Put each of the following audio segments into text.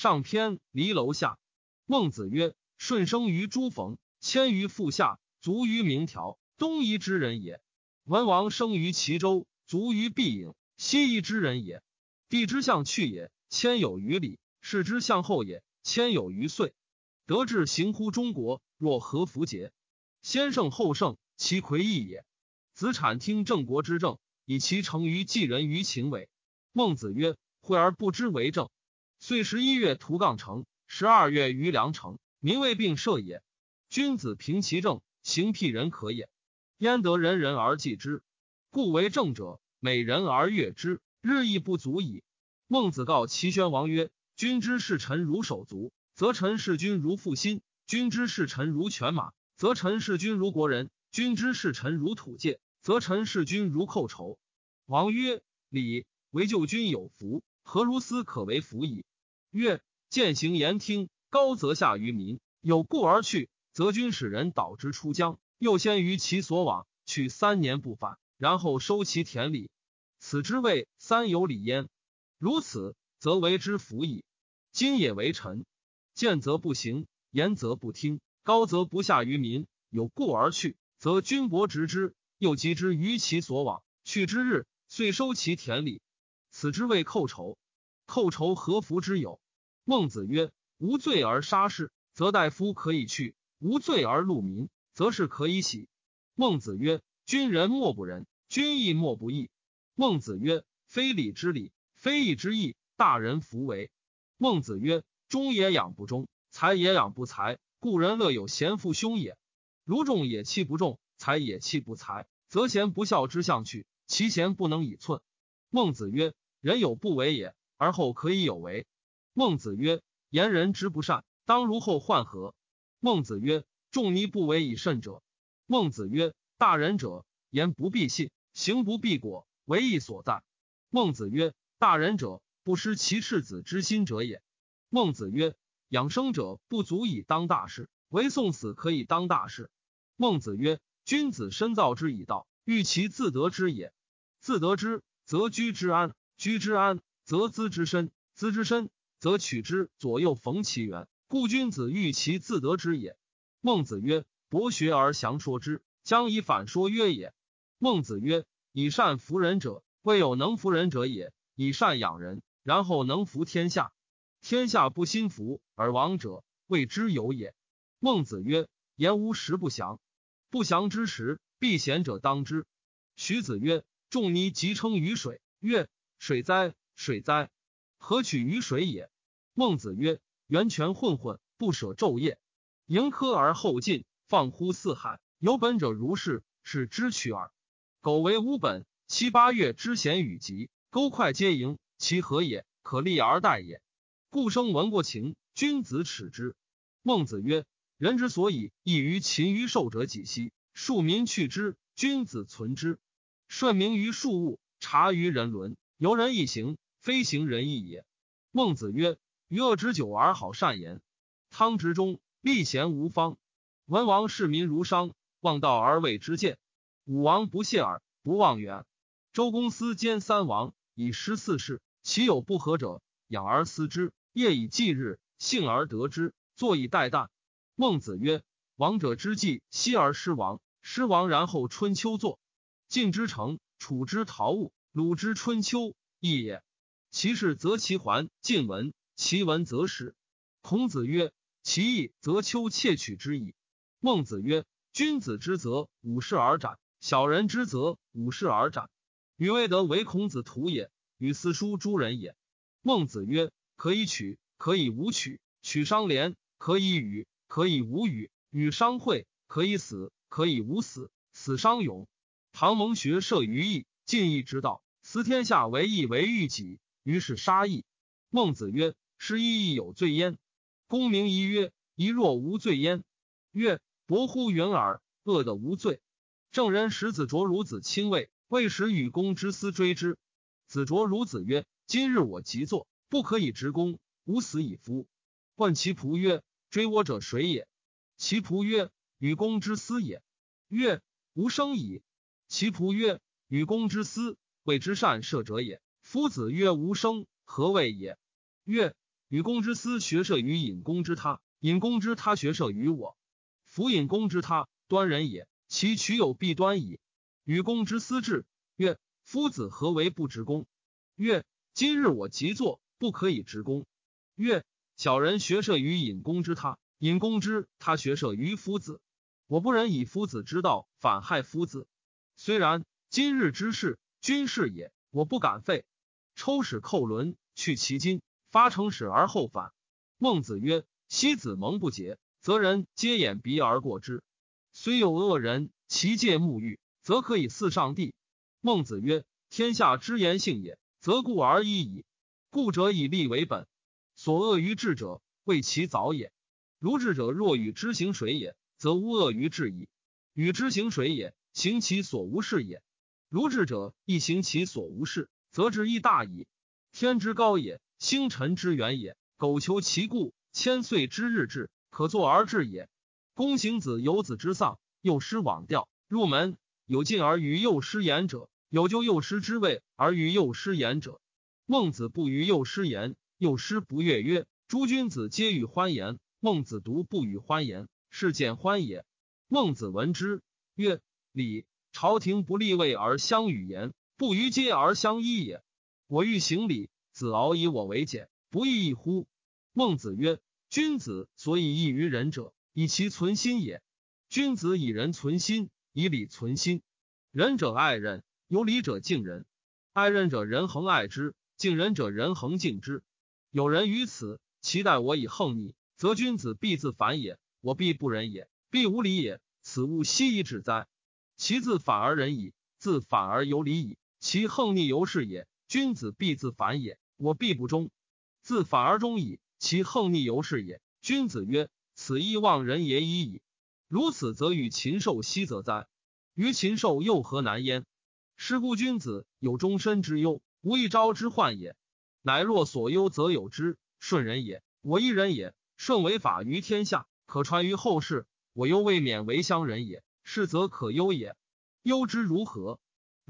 上篇离楼下。孟子曰：“舜生于诸冯，迁于腹下，卒于明条，东夷之人也。文王生于齐州，卒于必颍，西夷之人也。帝之相去也，迁有余礼；士之相后也，迁有余岁。德志行乎中国，若何弗节？先圣后圣，其魁异也。子产听郑国之政，以其成于继人于秦尾。孟子曰：“惠而不知为政。”岁十一月屠杠城，十二月于梁城，民未并社也。君子平其政，行辟人可也。焉得人人而祭之？故为政者，美人而悦之，日益不足矣。孟子告齐宣王曰：“君之视臣如手足，则臣视君如父心；君之视臣如犬马，则臣视君如国人；君之视臣如土芥，则臣视君如寇仇。”王曰：“礼为救君有福，何如斯可为福矣？”曰：践行言听，高则下于民，有故而去，则君使人导之出疆，又先于其所往，去三年不返，然后收其田里，此之谓三有礼焉。如此，则为之福矣。今也为臣，见则不行，言则不听，高则不下于民，有故而去，则君伯执之，又及之于其所往，去之日，遂收其田里，此之谓寇仇。寇仇何福之有？孟子曰：“无罪而杀士，则大夫可以去；无罪而戮民，则是可以喜。”孟子曰：“君人莫不仁，君义莫不义。”孟子曰：“非礼之礼，非义之义，大人弗为。”孟子曰：“忠也养不忠，才也养不才。故人乐有贤父兄也。如众也弃不重，才也弃不才，则贤不孝之相去，其贤不能以寸。”孟子曰：“人有不为也。”而后可以有为。孟子曰：“言人之不善，当如后患何？”孟子曰：“仲尼不为以慎者。”孟子曰：“大人者，言不必信，行不必果，为义所在。”孟子曰：“大人者，不失其赤子之心者也。”孟子曰：“养生者不足以当大事，唯送死可以当大事。”孟子曰：“君子深造之以道，欲其自得之也。自得之，则居之安；居之安。”则资之深，资之深，则取之左右逢其源。故君子欲其自得之也。孟子曰：“博学而详说之，将以反说曰也。”孟子曰：“以善服人者，未有能服人者也；以善养人，然后能服天下。天下不心服而亡者，谓之有也。”孟子曰：“言无实不祥，不祥之时，必贤者当之。”徐子曰：“仲尼即称于水，曰：水哉！”水灾，何取于水也？孟子曰：“源泉混混，不舍昼夜，盈科而后进，放乎四海。有本者如是，是知取耳。苟为无本，七八月之贤与疾，沟快皆盈，其何也？可立而待也。故生闻过情，君子耻之。”孟子曰：“人之所以异于禽于兽者几兮？庶民去之，君子存之。顺民于庶物，察于人伦，由人一行。”非行仁义也。孟子曰：“余恶之久而好善言。汤执中，立贤无方。文王视民如商，望道而为之见。武王不懈耳，不忘远。周公思兼三王，以失四世。其有不和者，养而思之，夜以继日，幸而得之，坐以待旦。”孟子曰：“王者之计，息而失王。失王然后春秋作。晋之成，楚之陶物，鲁之春秋，义也。”其事则其还，晋文；其文则始。孔子曰：“其义则丘窃取之矣。”孟子曰：“君子之责，五世而斩；小人之责，五世而斩。与未得为孔子徒也，与四书诸人也。”孟子曰：“可以取，可以无取；取伤廉，可以与，可以无与；与伤惠，可以死，可以无死。死伤勇。唐蒙学摄于义，尽义之道，思天下为义为欲己。”于是杀义。孟子曰：“失义亦有罪焉。”公明仪曰：“仪若无罪焉？”曰：“薄乎云耳。恶的无罪。”郑人使子卓孺子亲卫，未使与公之私追之。子卓孺子曰：“今日我即坐，不可以执公，吾死以夫。”问其仆曰：“追我者谁也？”其仆曰：“与公之私也。”曰：“吾生矣。”其仆曰：“与公之私，谓之善射者也。”夫子曰：“无生，何谓也？”曰：“与公之私学射于隐公之他，隐公之他学射于我。夫隐公之他，端人也，其取有弊端矣。与公之私至，曰：夫子何为不执公？曰：今日我即坐，不可以执公。曰：小人学射于隐公之他，隐公之他学射于夫子。我不忍以夫子之道反害夫子。虽然，今日之事，君事也，我不敢废。抽使寇伦，去其筋，发成使而后返。孟子曰：昔子蒙不洁，则人皆掩鼻而过之。虽有恶人，其戒沐浴，则可以祀上帝。孟子曰：天下之言性也，则故而已矣。故者以利为本。所恶于智者，谓其早也。如智者若与之行水也。则无恶于智矣。与之行水也，行其所无事也。如智者亦行其所无事，则智亦大矣。天之高也，星辰之远也。苟求其故，千岁之日至，可作而治也。公行子有子之丧，幼师往调入门，有进而与幼师言者，有就幼师之位而与幼师言者。孟子不与幼师言，幼师不悦曰：“诸君子皆与欢言，孟子独不与欢言。”是简欢也。孟子闻之曰：“礼，朝廷不立位而相与言，不逾阶而相依也。我欲行礼，子敖以我为简，不亦异乎？”孟子曰：“君子所以异于人者，以其存心也。君子以仁存心，以礼存心。仁者爱人，有礼者敬人。爱人者，人恒爱之；敬人者，人恒敬之。有人于此，其待我以横逆，则君子必自反也。”我必不仁也，必无礼也。此物奚以止哉？其自反而仁矣，自反而有礼矣。其横逆由是也。君子必自反也，我必不忠。自反而忠矣，其横逆由是也。君子曰：“此亦忘人也已矣。”如此，则与禽兽奚则哉？于禽兽又何难焉？是故君子有终身之忧，无一朝之患也。乃若所忧，则有之。顺人也，我一人也。顺为法于天下。可传于后世。我犹未免为乡人也，是则可忧也。忧之如何？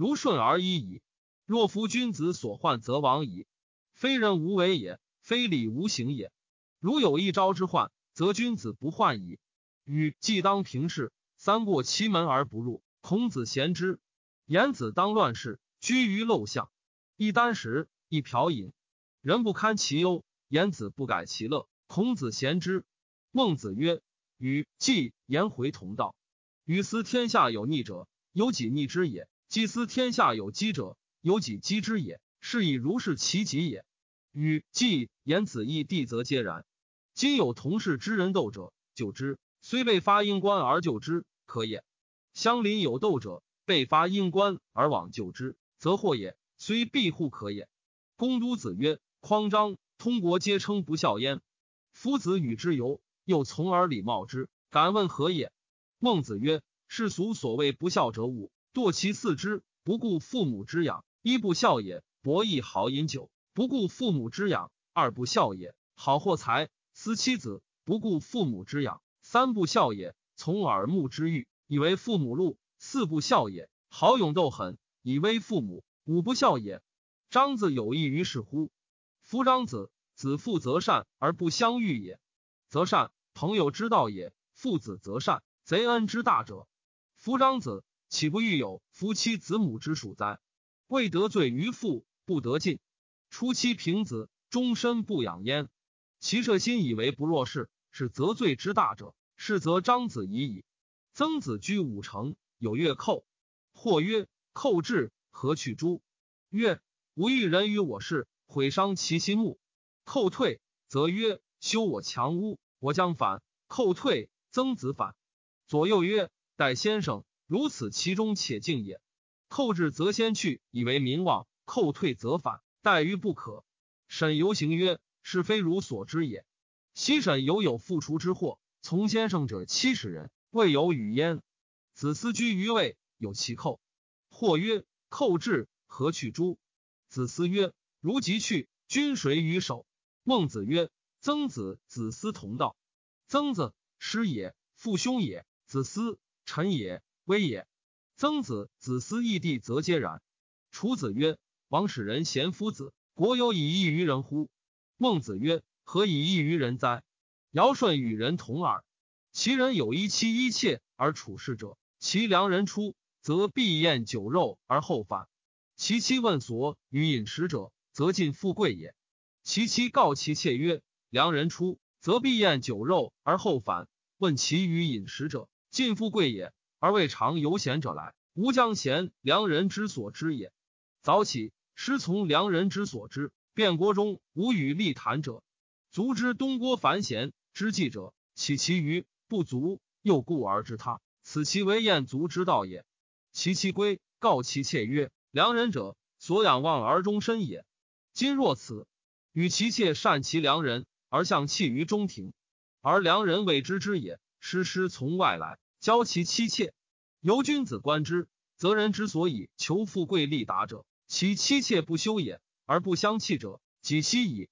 如顺而已矣。若夫君子所患，则亡矣。非人无为也，非礼无行也。如有一朝之患，则君子不患矣。与既当平事，三过其门而不入。孔子贤之。言子当乱世，居于陋巷，一箪食，一瓢饮，人不堪其忧，言子不改其乐。孔子贤之。孟子曰：“与季言回同道。与思天下有逆者，有己逆之也；既思天下有积者，有己积之也。是以如是其己也。与季言子义弟，则皆然。今有同事之人斗者，救之；虽被发因官而救之，可也。乡邻有斗者，被发因官而往救之，则祸也。虽庇护可也。”公都子曰：“匡章、通国皆称不孝焉。夫子与之游。”又从而礼貌之，敢问何也？孟子曰：“世俗所谓不孝者五：堕其四肢，不顾父母之养；一不孝也，博弈好饮酒，不顾父母之养；二不孝也，好获财，思妻子，不顾父母之养；三不孝也，从耳目之欲，以为父母禄；四不孝也，好勇斗狠，以威父母；五不孝也。张子有益于是乎？夫张子，子父则善而不相遇也，则善。”朋友之道也，父子则善，贼恩之大者。夫张子岂不欲有夫妻子母之属哉？未得罪于父，不得进。初期平子，终身不养焉。其舍心以为不若是，是则罪之大者。是则张子已矣。曾子居五城，有月寇。或曰：寇至，何去诸？曰：吾欲人于我事，毁伤其心目。寇退，则曰：修我强屋。我将反，寇退。曾子反，左右曰：“待先生如此，其中且敬也。寇至则先去，以为民望；寇退则反，待于不可。”沈游行曰：“是非如所知也。昔沈游有复除之祸，从先生者七十人，未有语焉。子思居于位，有其寇。或曰：‘寇至，何去诸？’子思曰：‘如即去，君谁与守？’孟子曰。”曾子、子思同道。曾子师也，父兄也；子思臣也，威也。曾子、子思异弟，则皆然。楚子曰：“王使人贤夫子，国有以异于人乎？”孟子曰：“何以异于人哉？尧舜与人同耳。其人有一妻一妾而处事者，其良人出，则必宴酒肉而后返；其妻问所与饮食者，则尽富贵也。其妻告其妾曰：“良人出，则必宴酒肉而后返。问其与饮食者，尽富贵也。而未尝有贤者来，吾将贤良人之所知也。早起，师从良人之所知。变国中无与立谈者，足之东郭凡贤之计者，岂其余不足？又故而知他，此其为彦足之道也。其妻归，告其妾曰：“良人者，所仰望而终身也。今若此。”与其妾善其良人，而相弃于中庭，而良人未知之也。师师从外来，教其妻妾，由君子观之，则人之所以求富贵利达者，其妻妾不修也，而不相弃者，己妻矣。